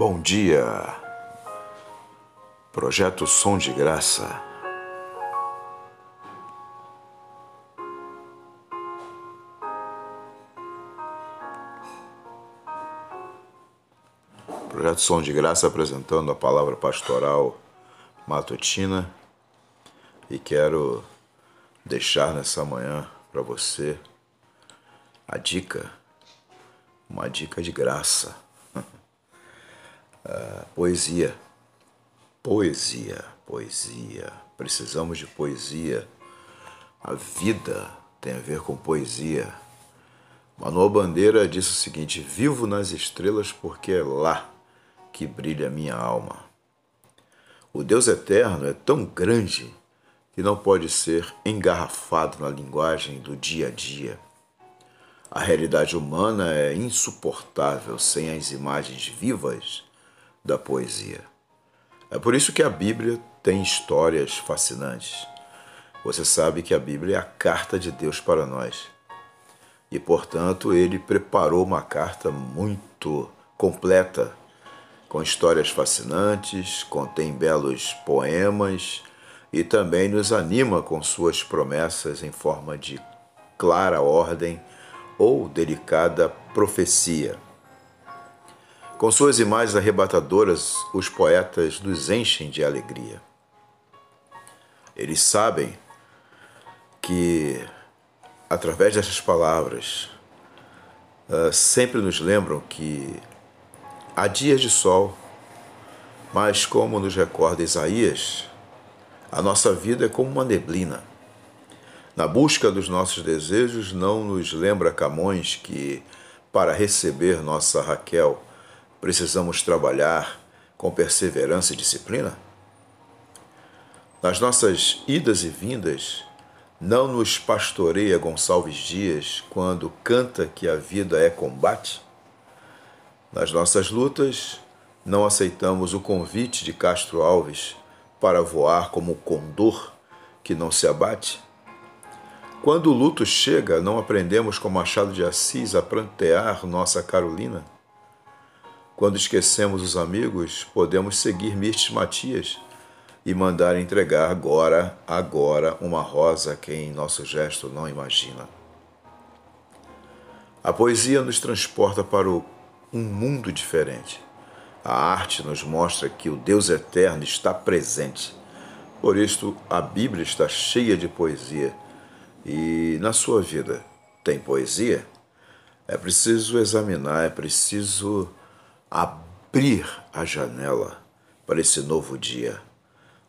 Bom dia, Projeto Som de Graça. Projeto Som de Graça apresentando a palavra pastoral matutina e quero deixar nessa manhã para você a dica, uma dica de graça Uh, poesia. Poesia, poesia. Precisamos de poesia. A vida tem a ver com poesia. Manuel Bandeira disse o seguinte: Vivo nas estrelas porque é lá que brilha a minha alma. O Deus eterno é tão grande que não pode ser engarrafado na linguagem do dia a dia. A realidade humana é insuportável sem as imagens vivas da poesia. É por isso que a Bíblia tem histórias fascinantes. Você sabe que a Bíblia é a carta de Deus para nós. E, portanto, ele preparou uma carta muito completa, com histórias fascinantes, contém belos poemas e também nos anima com suas promessas em forma de clara ordem ou delicada profecia. Com suas imagens arrebatadoras, os poetas nos enchem de alegria. Eles sabem que, através dessas palavras, uh, sempre nos lembram que há dias de sol, mas, como nos recorda Isaías, a nossa vida é como uma neblina. Na busca dos nossos desejos, não nos lembra Camões que, para receber nossa Raquel, precisamos trabalhar com perseverança e disciplina? Nas nossas idas e vindas, não nos pastoreia Gonçalves Dias quando canta que a vida é combate? Nas nossas lutas, não aceitamos o convite de Castro Alves para voar como o condor que não se abate? Quando o luto chega, não aprendemos com Machado de Assis a prantear nossa Carolina? Quando esquecemos os amigos, podemos seguir Mirtes Matias e mandar entregar agora, agora, uma rosa quem nosso gesto não imagina. A poesia nos transporta para um mundo diferente. A arte nos mostra que o Deus eterno está presente. Por isso, a Bíblia está cheia de poesia. E na sua vida, tem poesia? É preciso examinar, é preciso abrir a janela para esse novo dia.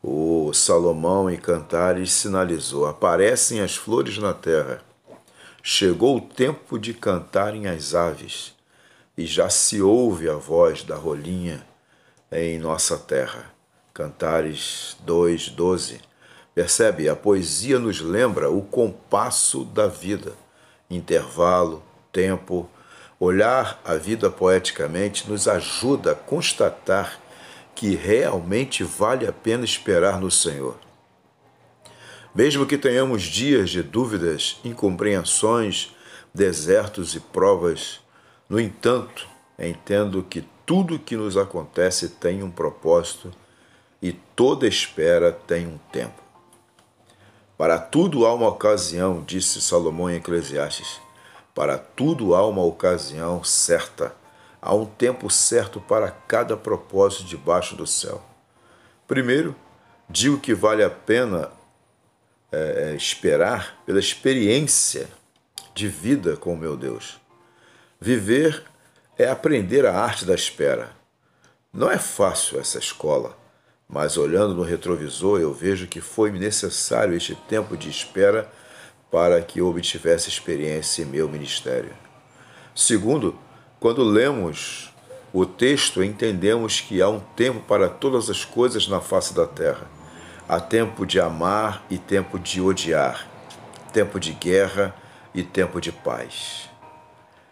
O Salomão em Cantares sinalizou: aparecem as flores na terra. Chegou o tempo de cantarem as aves, e já se ouve a voz da rolinha em nossa terra. Cantares 2:12. Percebe? A poesia nos lembra o compasso da vida, intervalo, tempo, Olhar a vida poeticamente nos ajuda a constatar que realmente vale a pena esperar no Senhor. Mesmo que tenhamos dias de dúvidas, incompreensões, desertos e provas, no entanto, entendo que tudo que nos acontece tem um propósito e toda espera tem um tempo. Para tudo há uma ocasião, disse Salomão em Eclesiastes. Para tudo há uma ocasião certa, há um tempo certo para cada propósito debaixo do céu. Primeiro, digo que vale a pena é, é esperar pela experiência de vida com o meu Deus. Viver é aprender a arte da espera. Não é fácil essa escola, mas olhando no retrovisor eu vejo que foi necessário este tempo de espera para que obtivesse experiência em meu ministério. Segundo, quando lemos o texto, entendemos que há um tempo para todas as coisas na face da terra. Há tempo de amar e tempo de odiar, tempo de guerra e tempo de paz.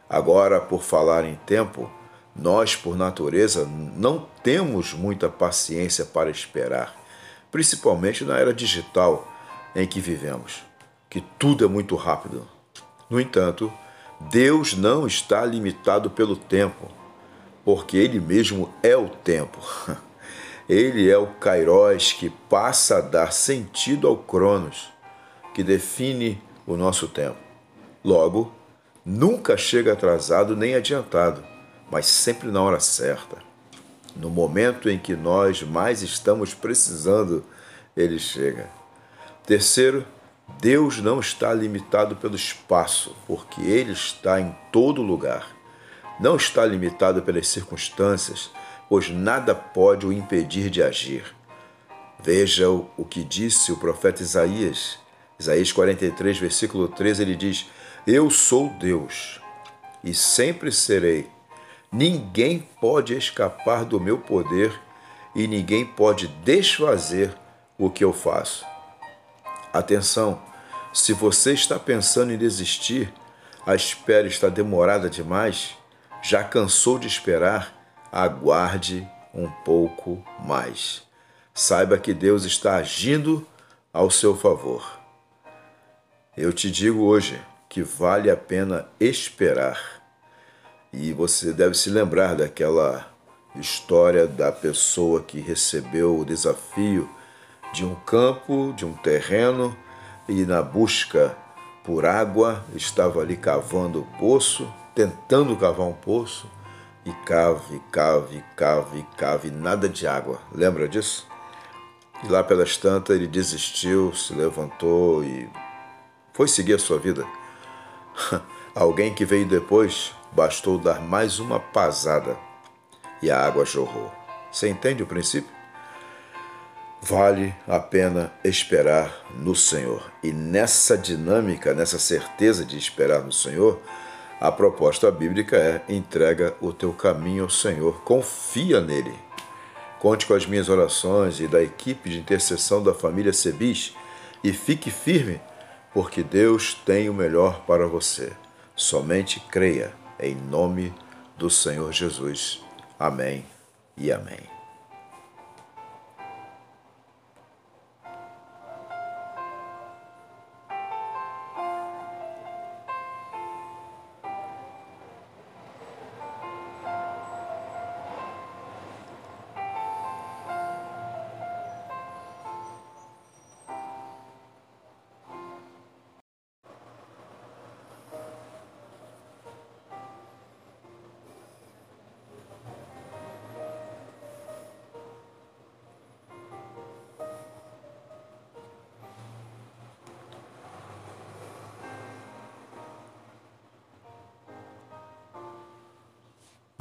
Agora, por falar em tempo, nós, por natureza, não temos muita paciência para esperar, principalmente na era digital em que vivemos que tudo é muito rápido. No entanto, Deus não está limitado pelo tempo, porque Ele mesmo é o tempo. Ele é o Kairos que passa a dar sentido ao Cronos, que define o nosso tempo. Logo, nunca chega atrasado nem adiantado, mas sempre na hora certa. No momento em que nós mais estamos precisando, ele chega. Terceiro, Deus não está limitado pelo espaço, porque ele está em todo lugar. Não está limitado pelas circunstâncias, pois nada pode o impedir de agir. Veja o que disse o profeta Isaías. Isaías 43, versículo 13, ele diz: Eu sou Deus e sempre serei. Ninguém pode escapar do meu poder e ninguém pode desfazer o que eu faço. Atenção, se você está pensando em desistir, a espera está demorada demais, já cansou de esperar, aguarde um pouco mais. Saiba que Deus está agindo ao seu favor. Eu te digo hoje que vale a pena esperar. E você deve se lembrar daquela história da pessoa que recebeu o desafio de um campo, de um terreno, e na busca por água estava ali cavando o poço, tentando cavar um poço, e cave, cave, cave, cave, nada de água. Lembra disso? E lá pelas tantas ele desistiu, se levantou e foi seguir a sua vida. Alguém que veio depois bastou dar mais uma pasada e a água jorrou. Você entende o princípio? Vale a pena esperar no Senhor. E nessa dinâmica, nessa certeza de esperar no Senhor, a proposta bíblica é: entrega o teu caminho ao Senhor, confia nele. Conte com as minhas orações e da equipe de intercessão da família Sebis e fique firme, porque Deus tem o melhor para você. Somente creia, em nome do Senhor Jesus. Amém e amém.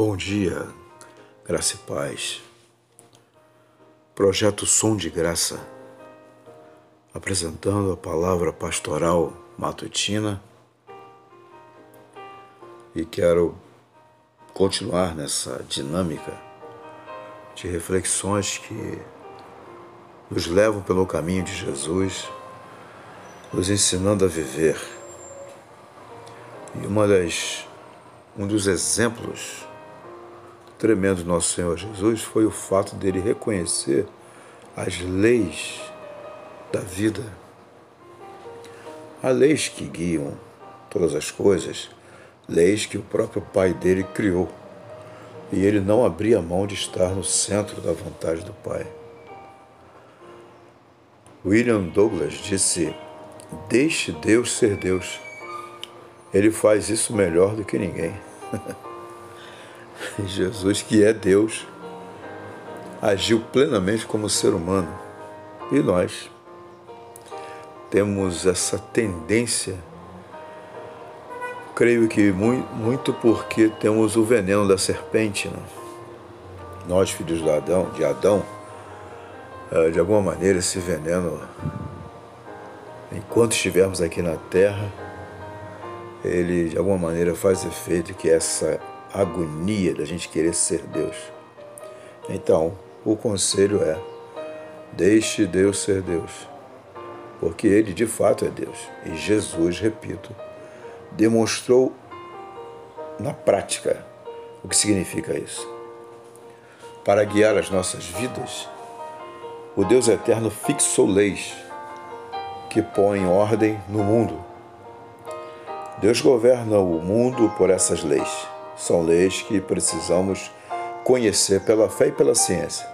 Bom dia, graça e paz. Projeto Som de Graça, apresentando a palavra pastoral matutina e quero continuar nessa dinâmica de reflexões que nos levam pelo caminho de Jesus, nos ensinando a viver. E uma das um dos exemplos tremendo do nosso Senhor Jesus foi o fato dele reconhecer as leis da vida. Há leis que guiam todas as coisas, leis que o próprio Pai dele criou. E ele não abria mão de estar no centro da vontade do Pai. William Douglas disse: Deixe Deus ser Deus. Ele faz isso melhor do que ninguém. Jesus, que é Deus, agiu plenamente como ser humano. E nós temos essa tendência, creio que muito porque temos o veneno da serpente. Né? Nós, filhos de Adão, de Adão, eh, de alguma maneira esse veneno, enquanto estivermos aqui na terra, ele de alguma maneira faz efeito que essa agonia da gente querer ser Deus. Então, o conselho é: deixe Deus ser Deus, porque Ele de fato é Deus. E Jesus, repito, demonstrou na prática o que significa isso. Para guiar as nossas vidas, o Deus eterno fixou leis que põem ordem no mundo. Deus governa o mundo por essas leis. São leis que precisamos conhecer pela fé e pela ciência.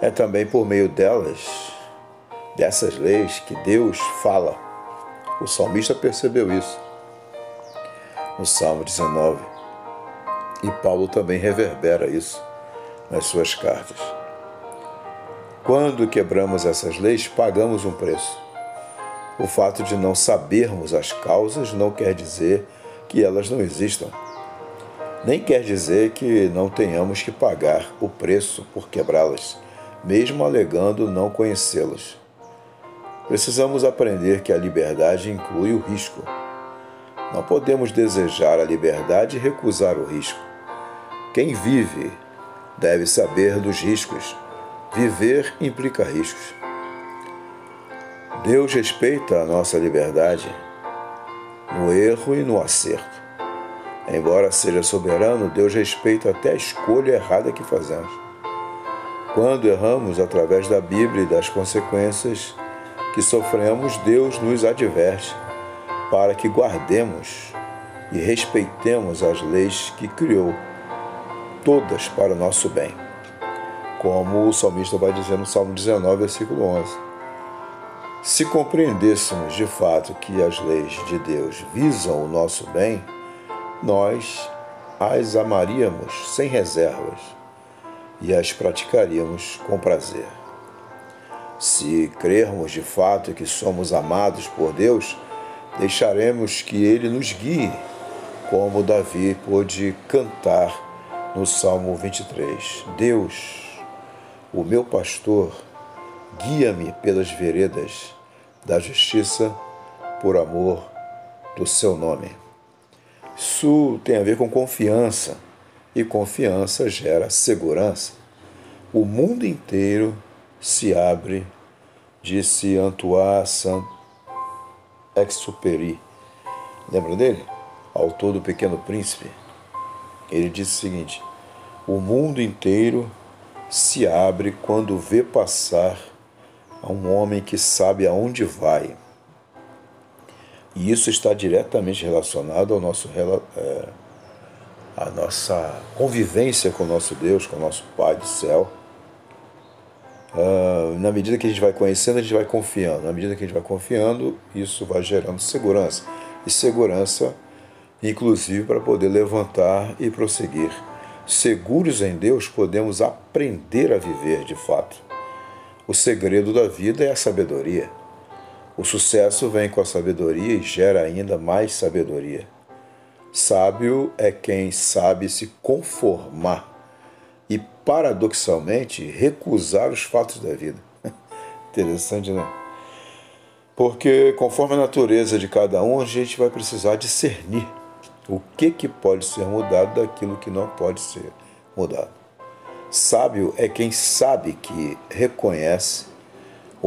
É também por meio delas, dessas leis, que Deus fala. O salmista percebeu isso no Salmo 19. E Paulo também reverbera isso nas suas cartas. Quando quebramos essas leis, pagamos um preço. O fato de não sabermos as causas não quer dizer que elas não existam. Nem quer dizer que não tenhamos que pagar o preço por quebrá-las, mesmo alegando não conhecê-las. Precisamos aprender que a liberdade inclui o risco. Não podemos desejar a liberdade e recusar o risco. Quem vive deve saber dos riscos Viver implica riscos. Deus respeita a nossa liberdade no erro e no acerto. Embora seja soberano, Deus respeita até a escolha errada que fazemos. Quando erramos através da Bíblia e das consequências que sofremos, Deus nos adverte para que guardemos e respeitemos as leis que criou, todas para o nosso bem como o salmista vai dizer no Salmo 19, versículo 11. Se compreendêssemos de fato que as leis de Deus visam o nosso bem, nós as amaríamos sem reservas e as praticaríamos com prazer. Se crermos de fato que somos amados por Deus, deixaremos que Ele nos guie, como Davi pôde cantar no Salmo 23. Deus o meu pastor, guia-me pelas veredas da justiça por amor do seu nome. Isso tem a ver com confiança, e confiança gera segurança. O mundo inteiro se abre, disse Antoine Saint-Exupéry. Lembra dele? Autor do Pequeno Príncipe. Ele disse o seguinte: O mundo inteiro se abre quando vê passar a um homem que sabe aonde vai. E isso está diretamente relacionado ao nosso, é, à nossa convivência com o nosso Deus, com o nosso Pai do céu. Uh, na medida que a gente vai conhecendo, a gente vai confiando. Na medida que a gente vai confiando, isso vai gerando segurança. E segurança, inclusive, para poder levantar e prosseguir. Seguros em Deus, podemos aprender a viver de fato. O segredo da vida é a sabedoria. O sucesso vem com a sabedoria e gera ainda mais sabedoria. Sábio é quem sabe se conformar e, paradoxalmente, recusar os fatos da vida. Interessante, né? Porque, conforme a natureza de cada um, a gente vai precisar discernir o que, que pode ser mudado daquilo que não pode ser mudado. Sábio é quem sabe que reconhece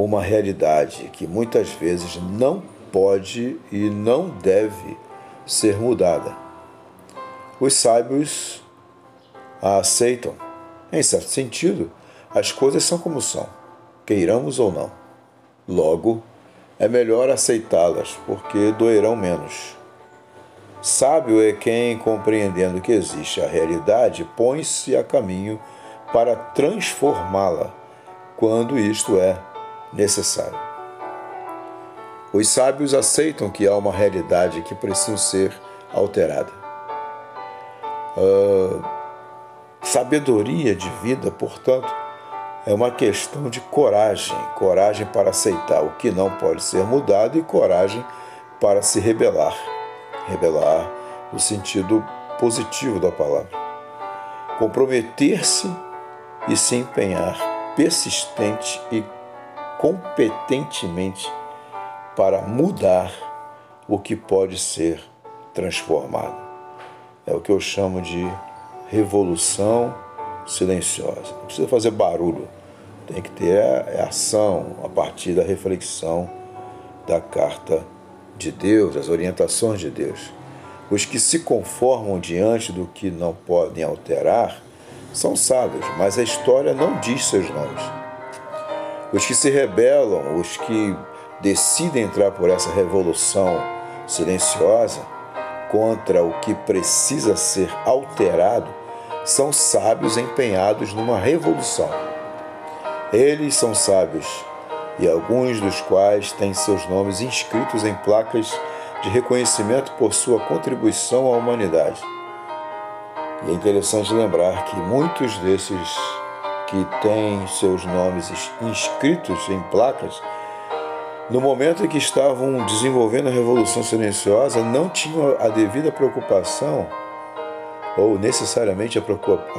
uma realidade que muitas vezes não pode e não deve ser mudada. Os sábios a aceitam. Em certo sentido, as coisas são como são, queiramos ou não. Logo, é melhor aceitá-las, porque doerão menos. Sábio é quem, compreendendo que existe a realidade, põe-se a caminho para transformá-la, quando isto é necessário. Os sábios aceitam que há uma realidade que precisa ser alterada. Uh, sabedoria de vida, portanto, é uma questão de coragem coragem para aceitar o que não pode ser mudado e coragem para se rebelar rebelar no sentido positivo da palavra. Comprometer-se e se empenhar persistente e competentemente para mudar o que pode ser transformado. É o que eu chamo de revolução silenciosa. Não precisa fazer barulho, tem que ter a ação a partir da reflexão da carta de Deus, as orientações de Deus. Os que se conformam diante do que não podem alterar são sábios, mas a história não diz seus nomes. Os que se rebelam, os que decidem entrar por essa revolução silenciosa contra o que precisa ser alterado são sábios empenhados numa revolução. Eles são sábios, e alguns dos quais têm seus nomes inscritos em placas de reconhecimento por sua contribuição à humanidade. E é interessante lembrar que muitos desses que têm seus nomes inscritos em placas, no momento em que estavam desenvolvendo a Revolução Silenciosa, não tinham a devida preocupação ou necessariamente a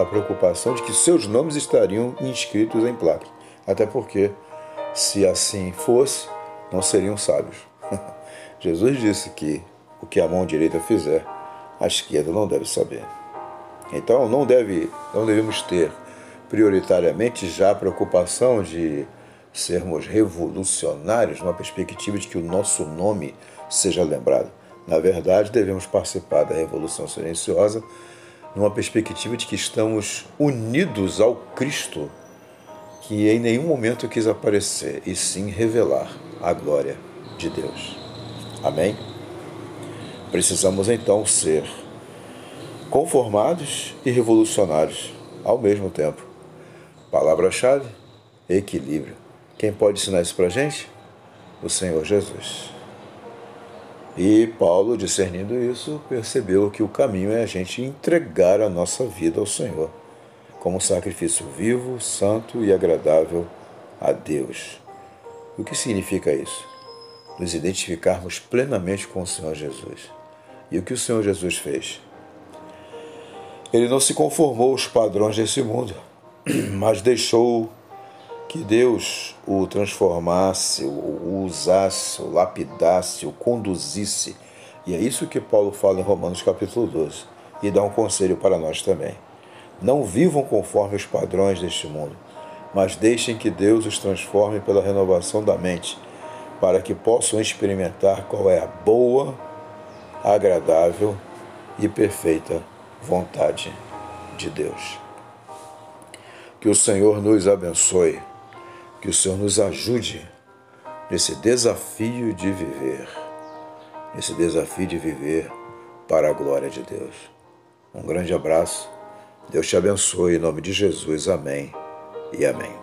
preocupação de que seus nomes estariam inscritos em placa. Até porque, se assim fosse, não seriam sábios. Jesus disse que o que a mão direita fizer, a esquerda não deve saber. Então, não, deve, não devemos ter prioritariamente já a preocupação de sermos revolucionários numa perspectiva de que o nosso nome seja lembrado. Na verdade, devemos participar da Revolução Silenciosa numa perspectiva de que estamos unidos ao Cristo, que em nenhum momento quis aparecer, e sim revelar a glória de Deus. Amém? Precisamos então ser conformados e revolucionários ao mesmo tempo. Palavra-chave: equilíbrio. Quem pode ensinar isso para gente? O Senhor Jesus. E Paulo, discernindo isso, percebeu que o caminho é a gente entregar a nossa vida ao Senhor, como sacrifício vivo, santo e agradável a Deus. O que significa isso? Nos identificarmos plenamente com o Senhor Jesus. E o que o Senhor Jesus fez? Ele não se conformou aos padrões desse mundo, mas deixou que Deus o transformasse, o usasse, o lapidasse, o conduzisse. E é isso que Paulo fala em Romanos capítulo 12 e dá um conselho para nós também. Não vivam conforme os padrões deste mundo, mas deixem que Deus os transforme pela renovação da mente, para que possam experimentar qual é a boa, agradável e perfeita vontade de Deus. Que o Senhor nos abençoe que o Senhor nos ajude nesse desafio de viver, nesse desafio de viver para a glória de Deus. Um grande abraço, Deus te abençoe, em nome de Jesus, amém e amém.